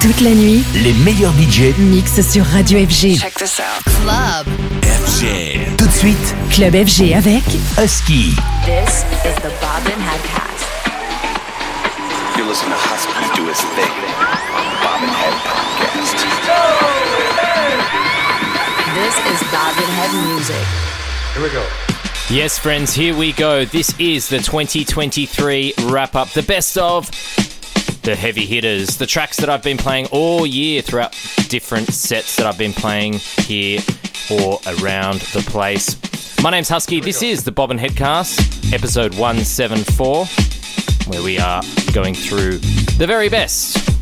Toute la nuit, Les meilleurs budgets mix sur Radio FG. Check this out. Club. FG. Tout de suite, Club FG avec Husky. This is the Bobbin Headcast. You're listening to Husky do his thing. Bobbin Head Podcast. This is Bobbin Head Music. Yes, friends, here we go. This is the 2023 wrap up, the best of the heavy hitters, the tracks that I've been playing all year throughout different sets that I've been playing here or around the place. My name's Husky. This is the Bobbin Headcast, episode 174, where we are going through the very best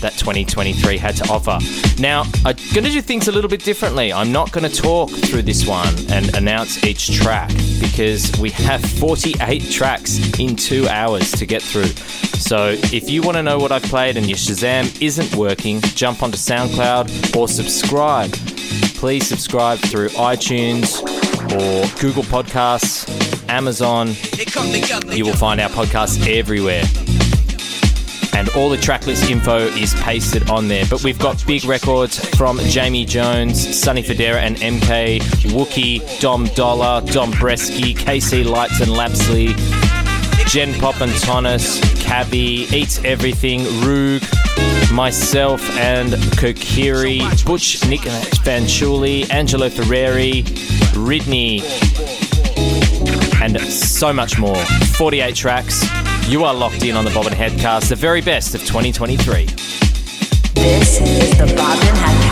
that 2023 had to offer. Now, I'm going to do things a little bit differently. I'm not going to talk through this one and announce each track because we have 48 tracks in two hours to get through. So, if you want to know what I've played and your Shazam isn't working, jump onto SoundCloud or subscribe. Please subscribe through iTunes or Google Podcasts, Amazon. You will find our podcasts everywhere and all the tracklist info is pasted on there. But we've got big records from Jamie Jones, Sonny Fodera and MK, Wookie, Dom Dolla, Dom Bresky, KC Lights and Lapsley, Jen Pop and Tonis, Cabby, Eats Everything, Roog, myself and Kokiri, Butch Nick Van Shuli, Angelo Ferreri, Ridney, and so much more. 48 tracks. You are locked in on the Bobbin Headcast, the very best of 2023. This is the Bobbin Headcast.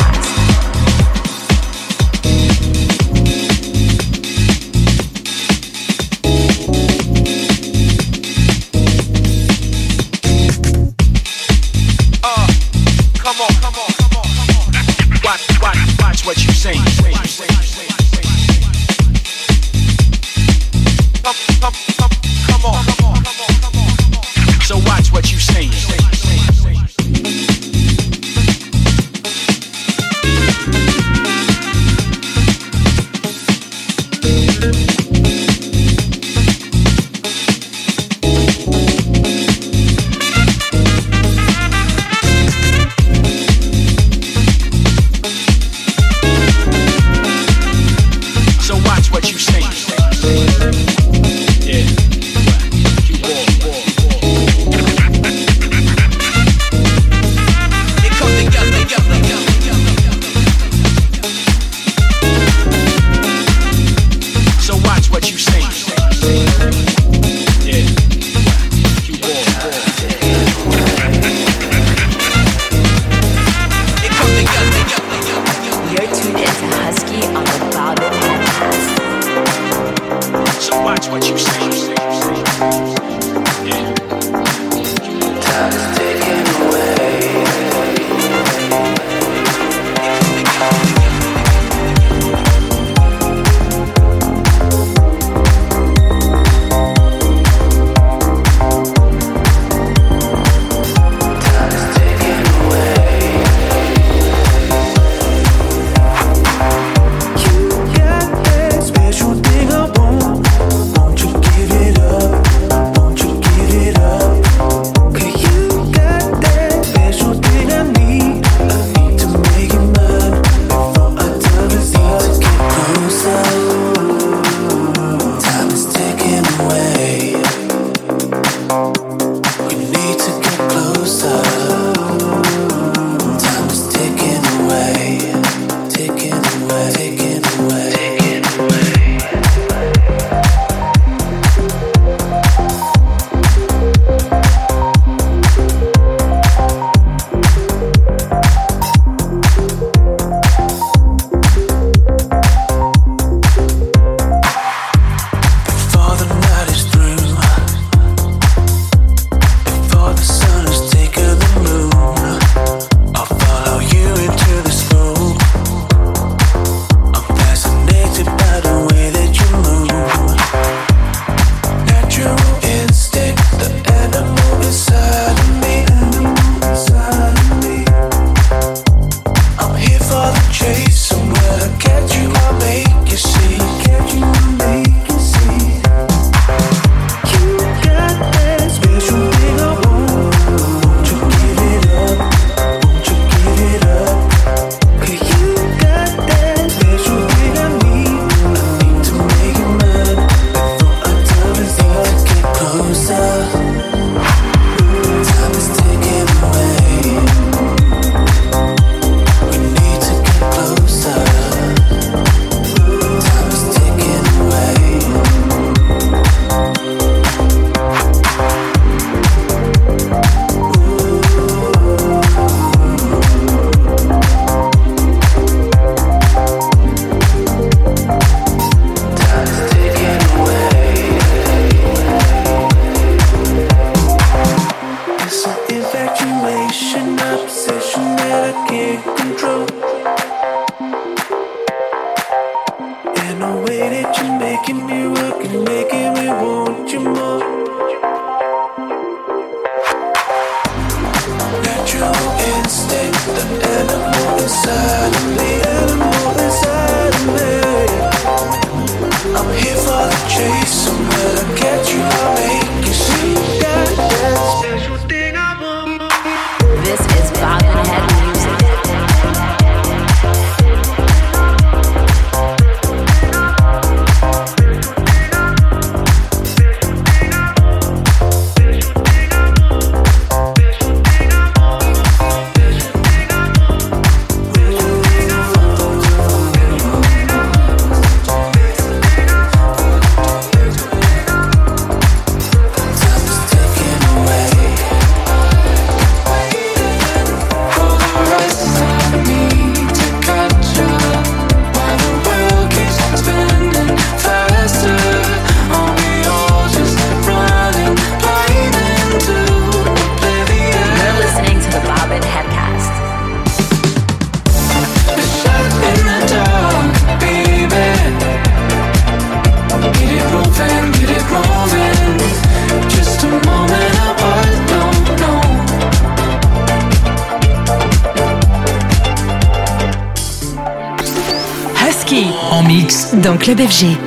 Club FG.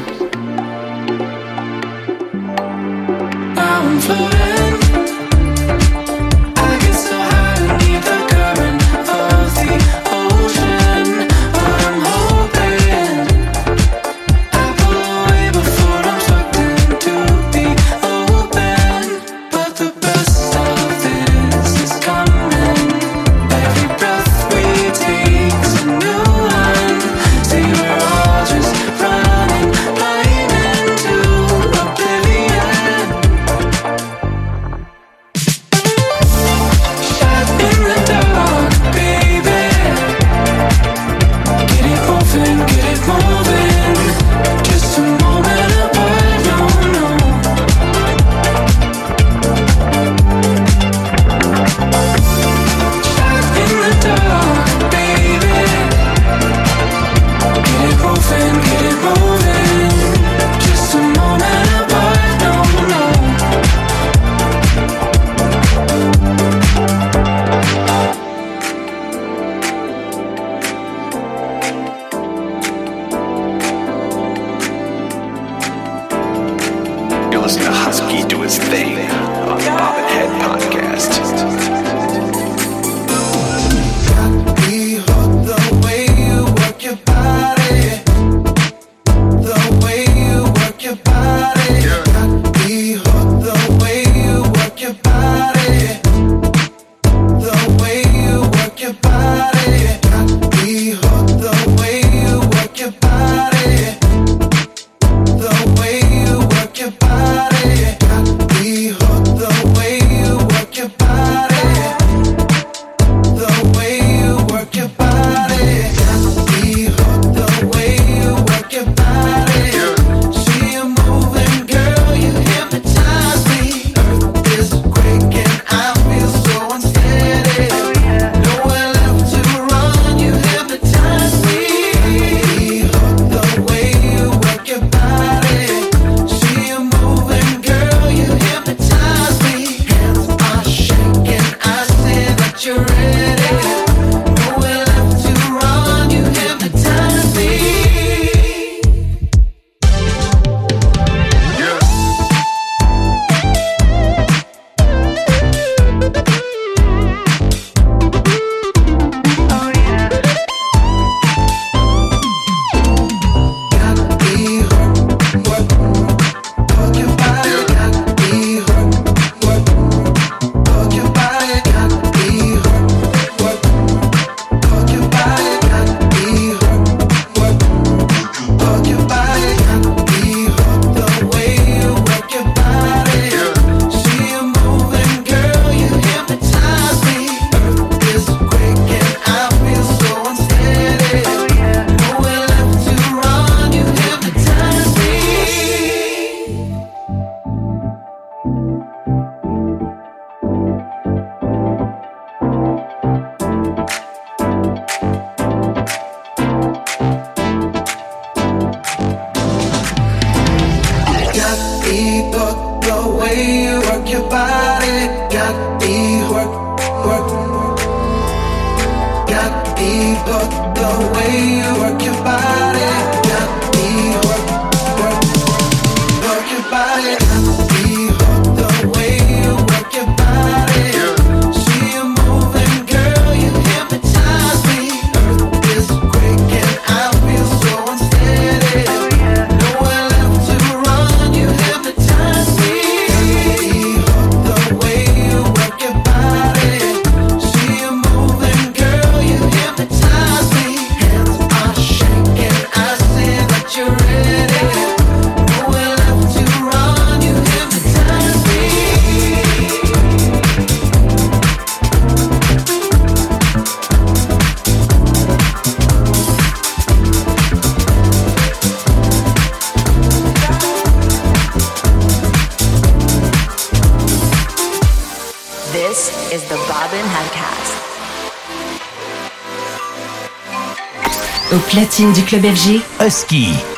Platine du club FG. Husky.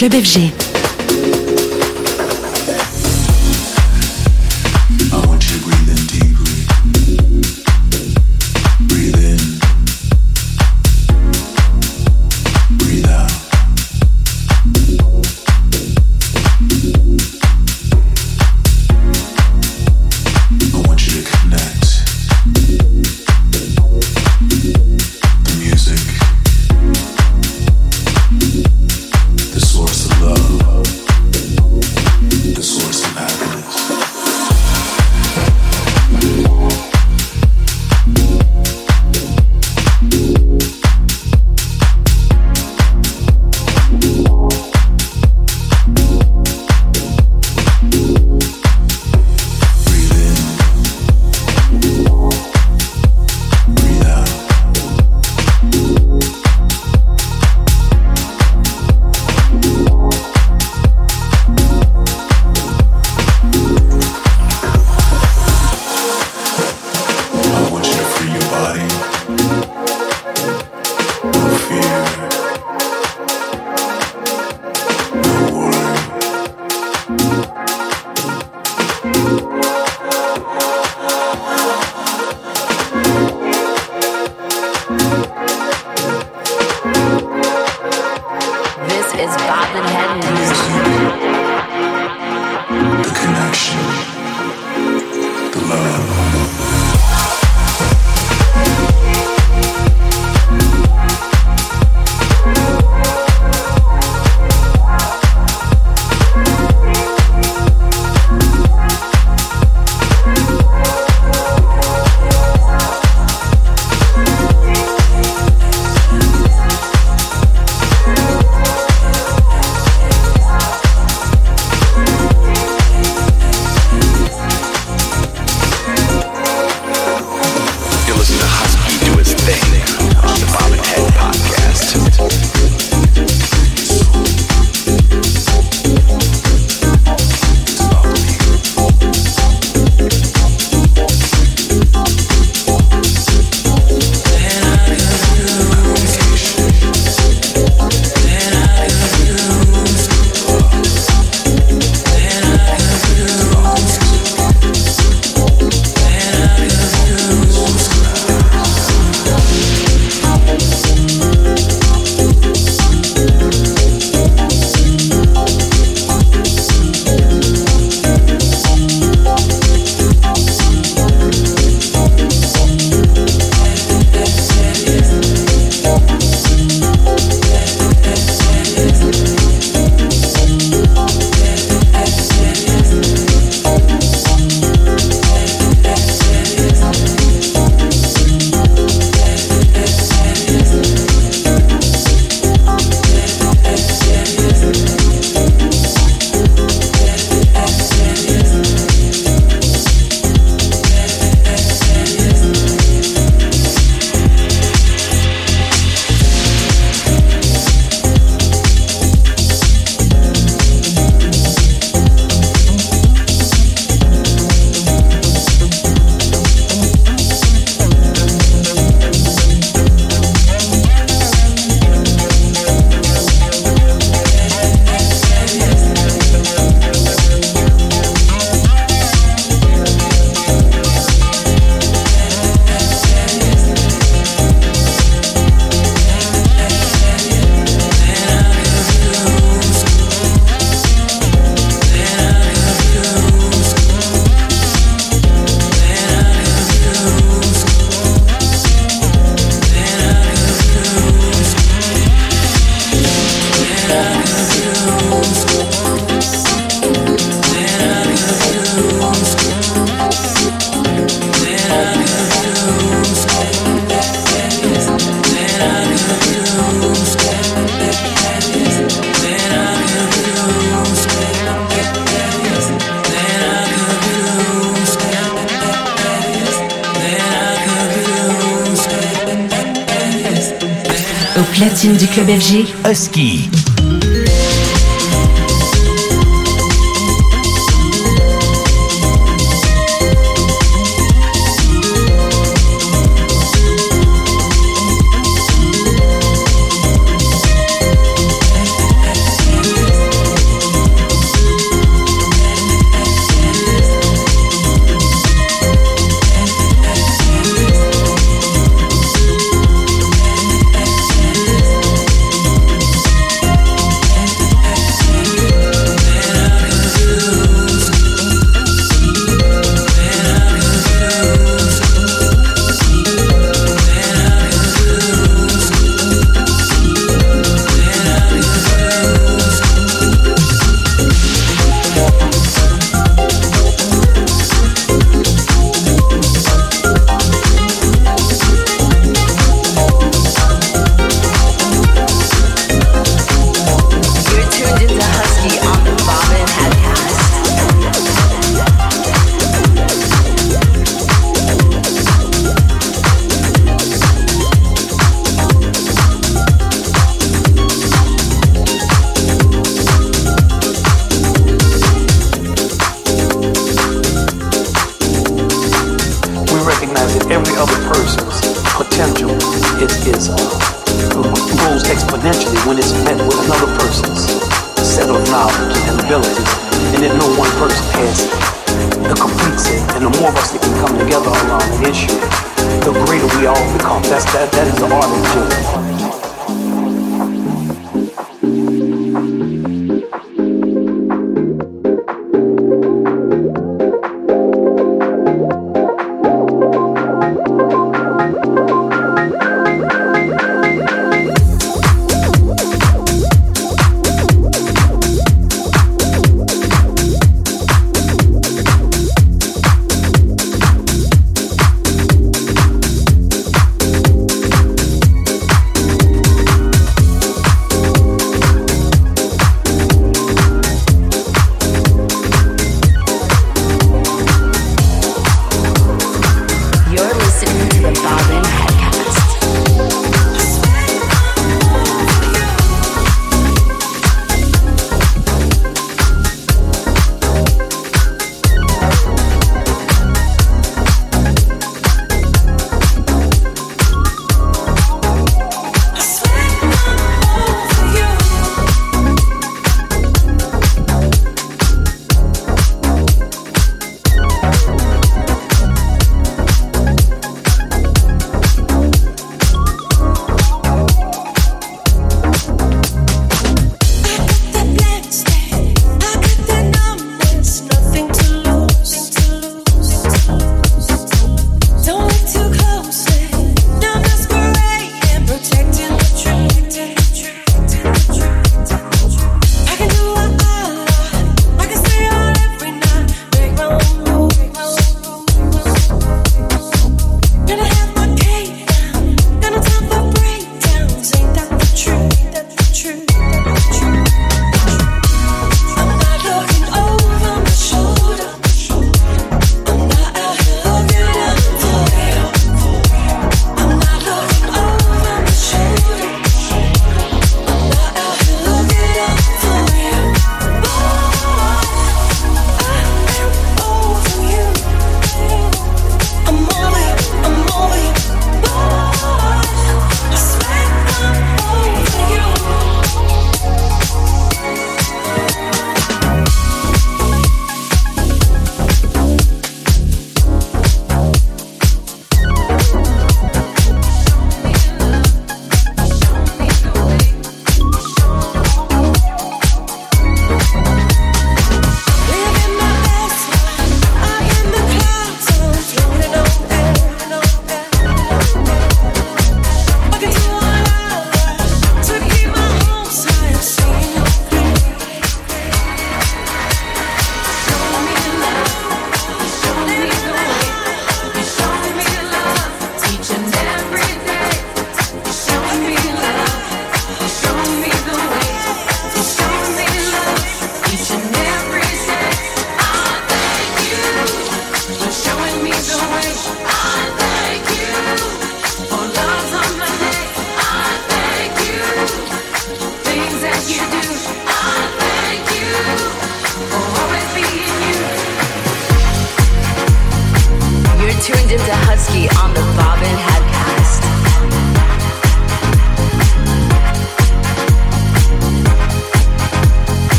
Club FG.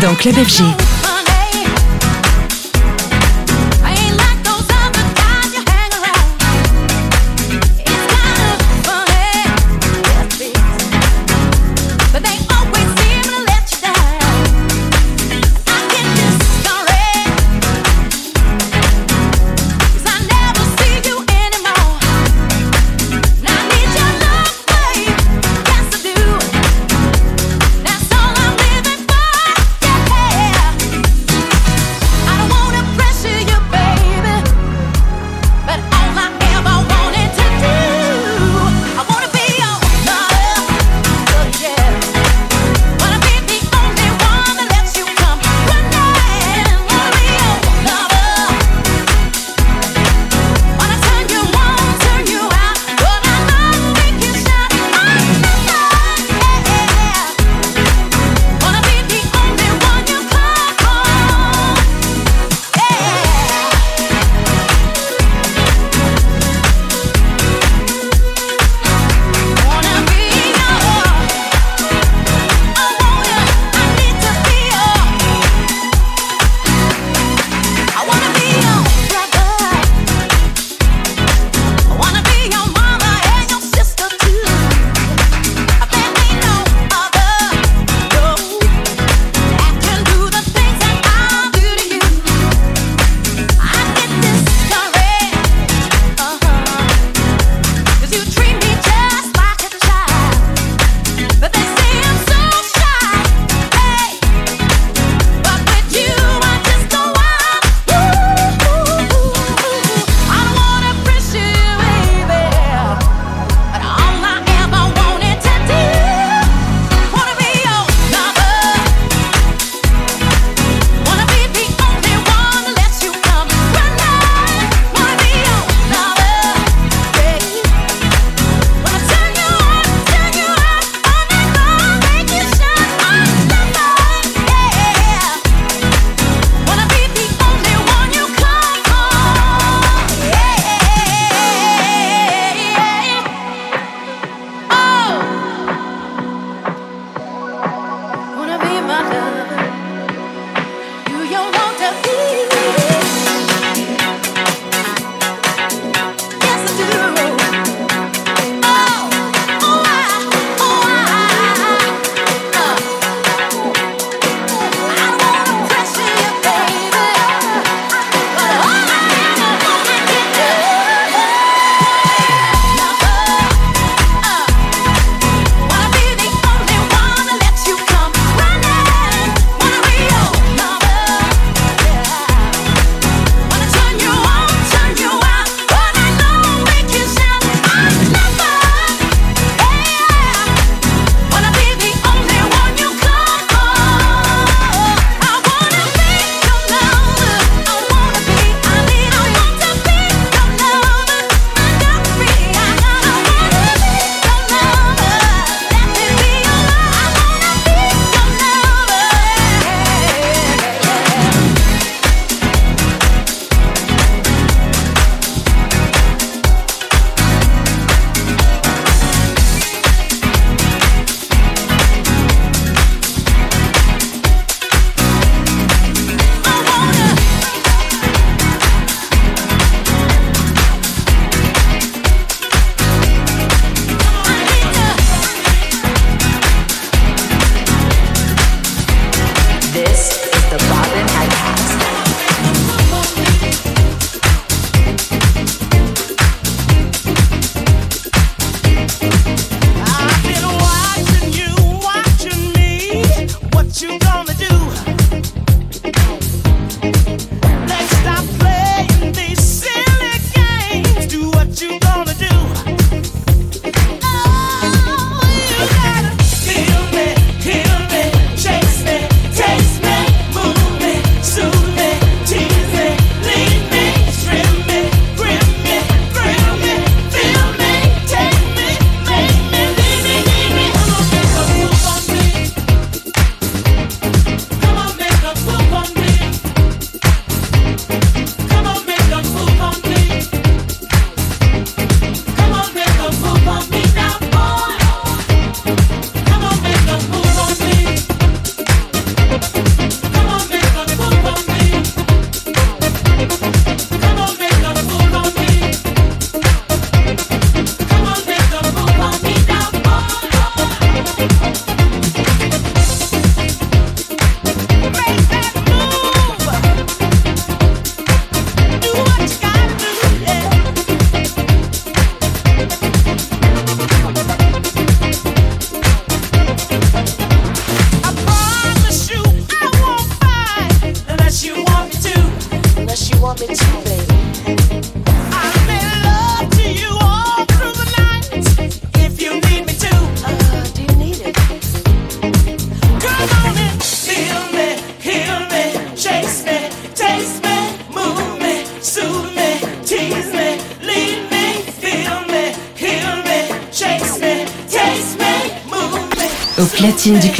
Dans Club FG.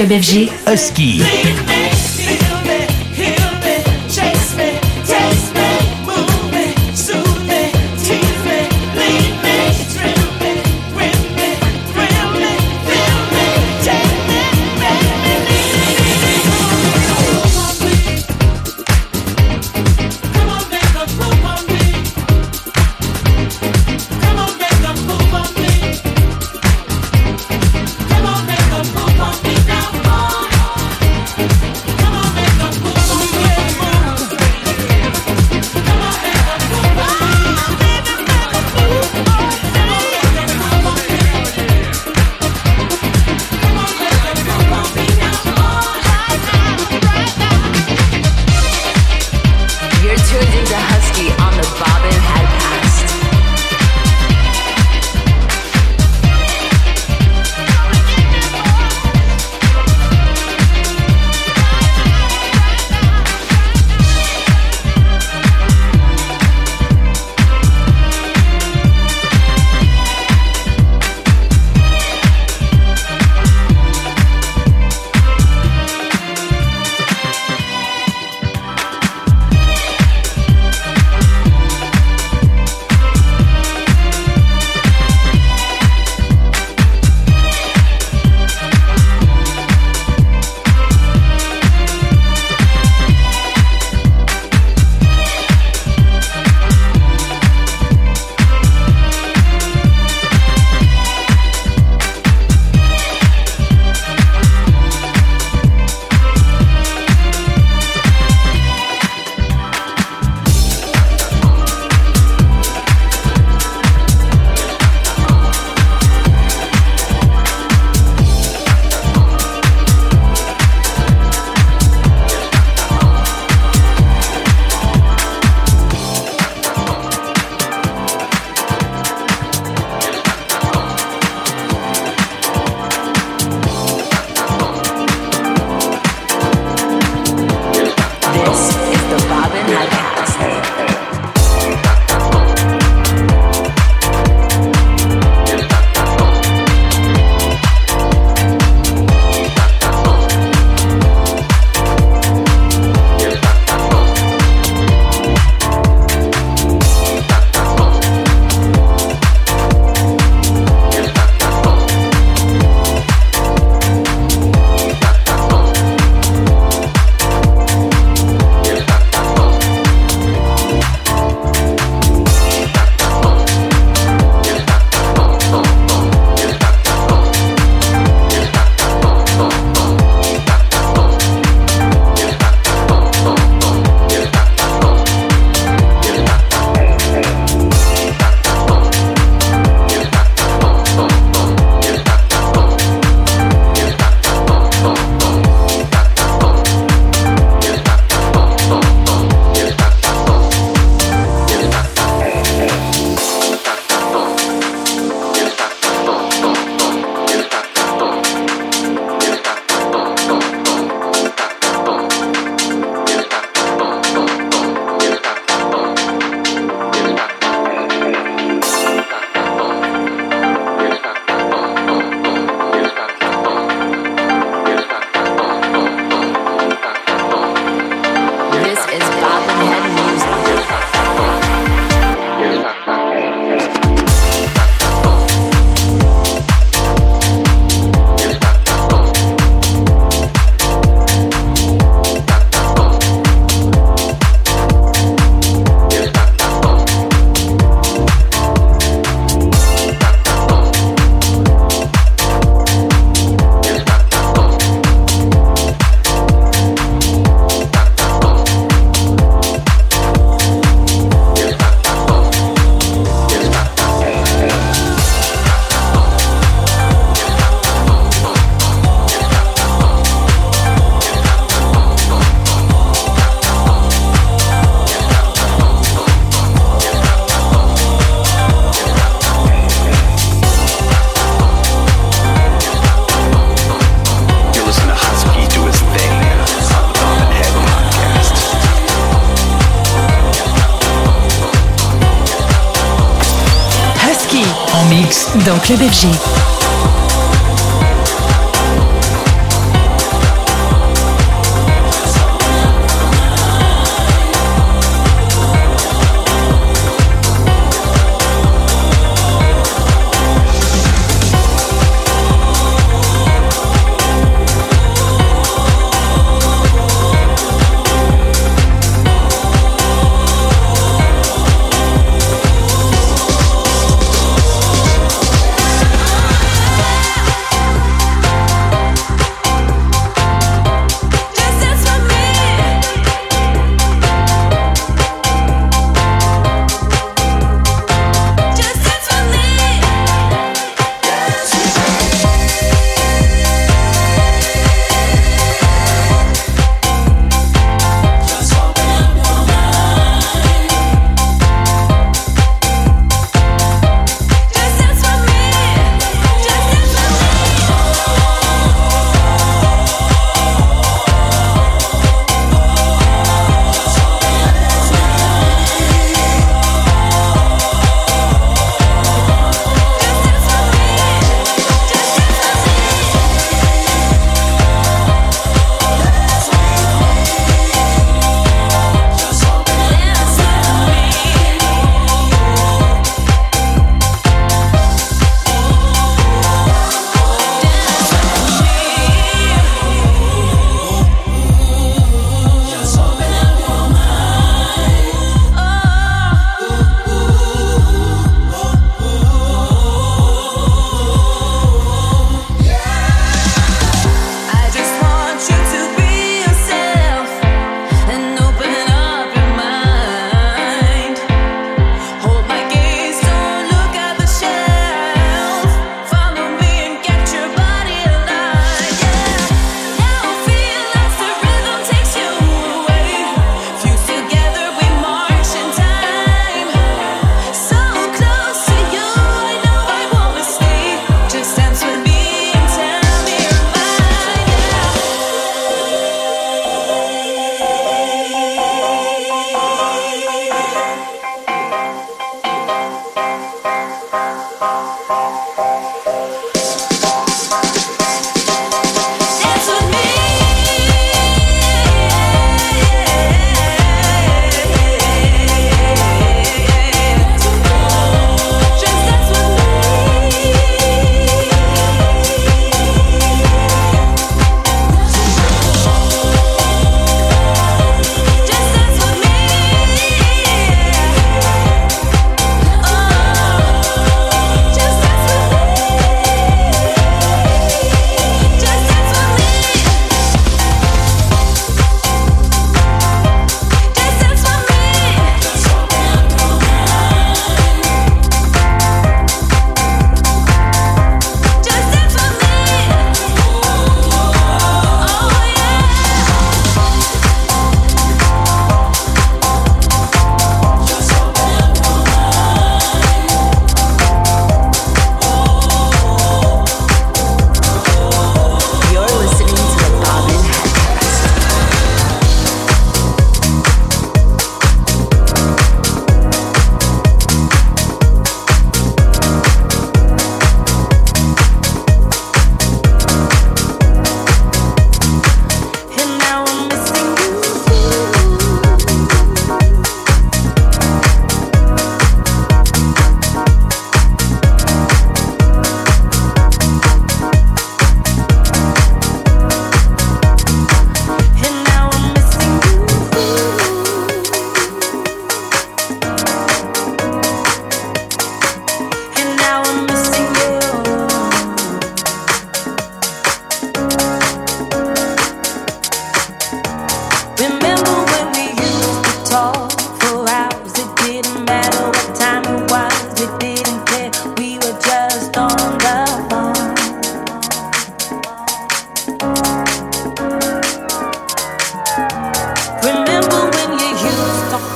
Platine du club FG, Husky. Club FG.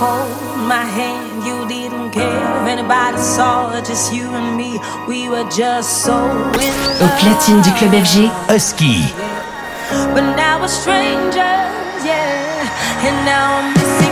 My hand, you didn't care if anybody saw it, just you and me. We were just so in Au platine du love. club FG, Husky. But now we're strangers, yeah. And now I'm missing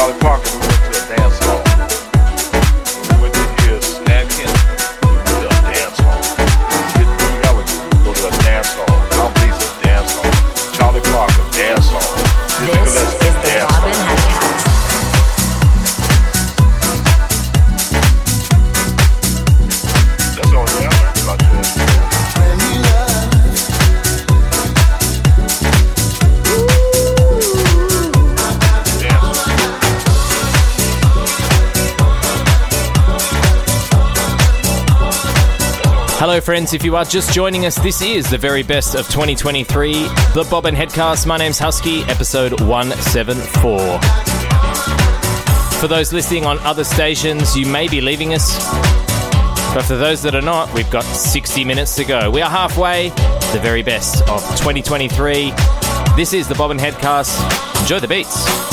Charlie Parker, we went to a dance Friends. If you are just joining us, this is the very best of 2023, the Bobbin Headcast. My name's Husky, episode 174. For those listening on other stations, you may be leaving us. But for those that are not, we've got 60 minutes to go. We are halfway, the very best of 2023. This is the Bobbin Headcast. Enjoy the beats.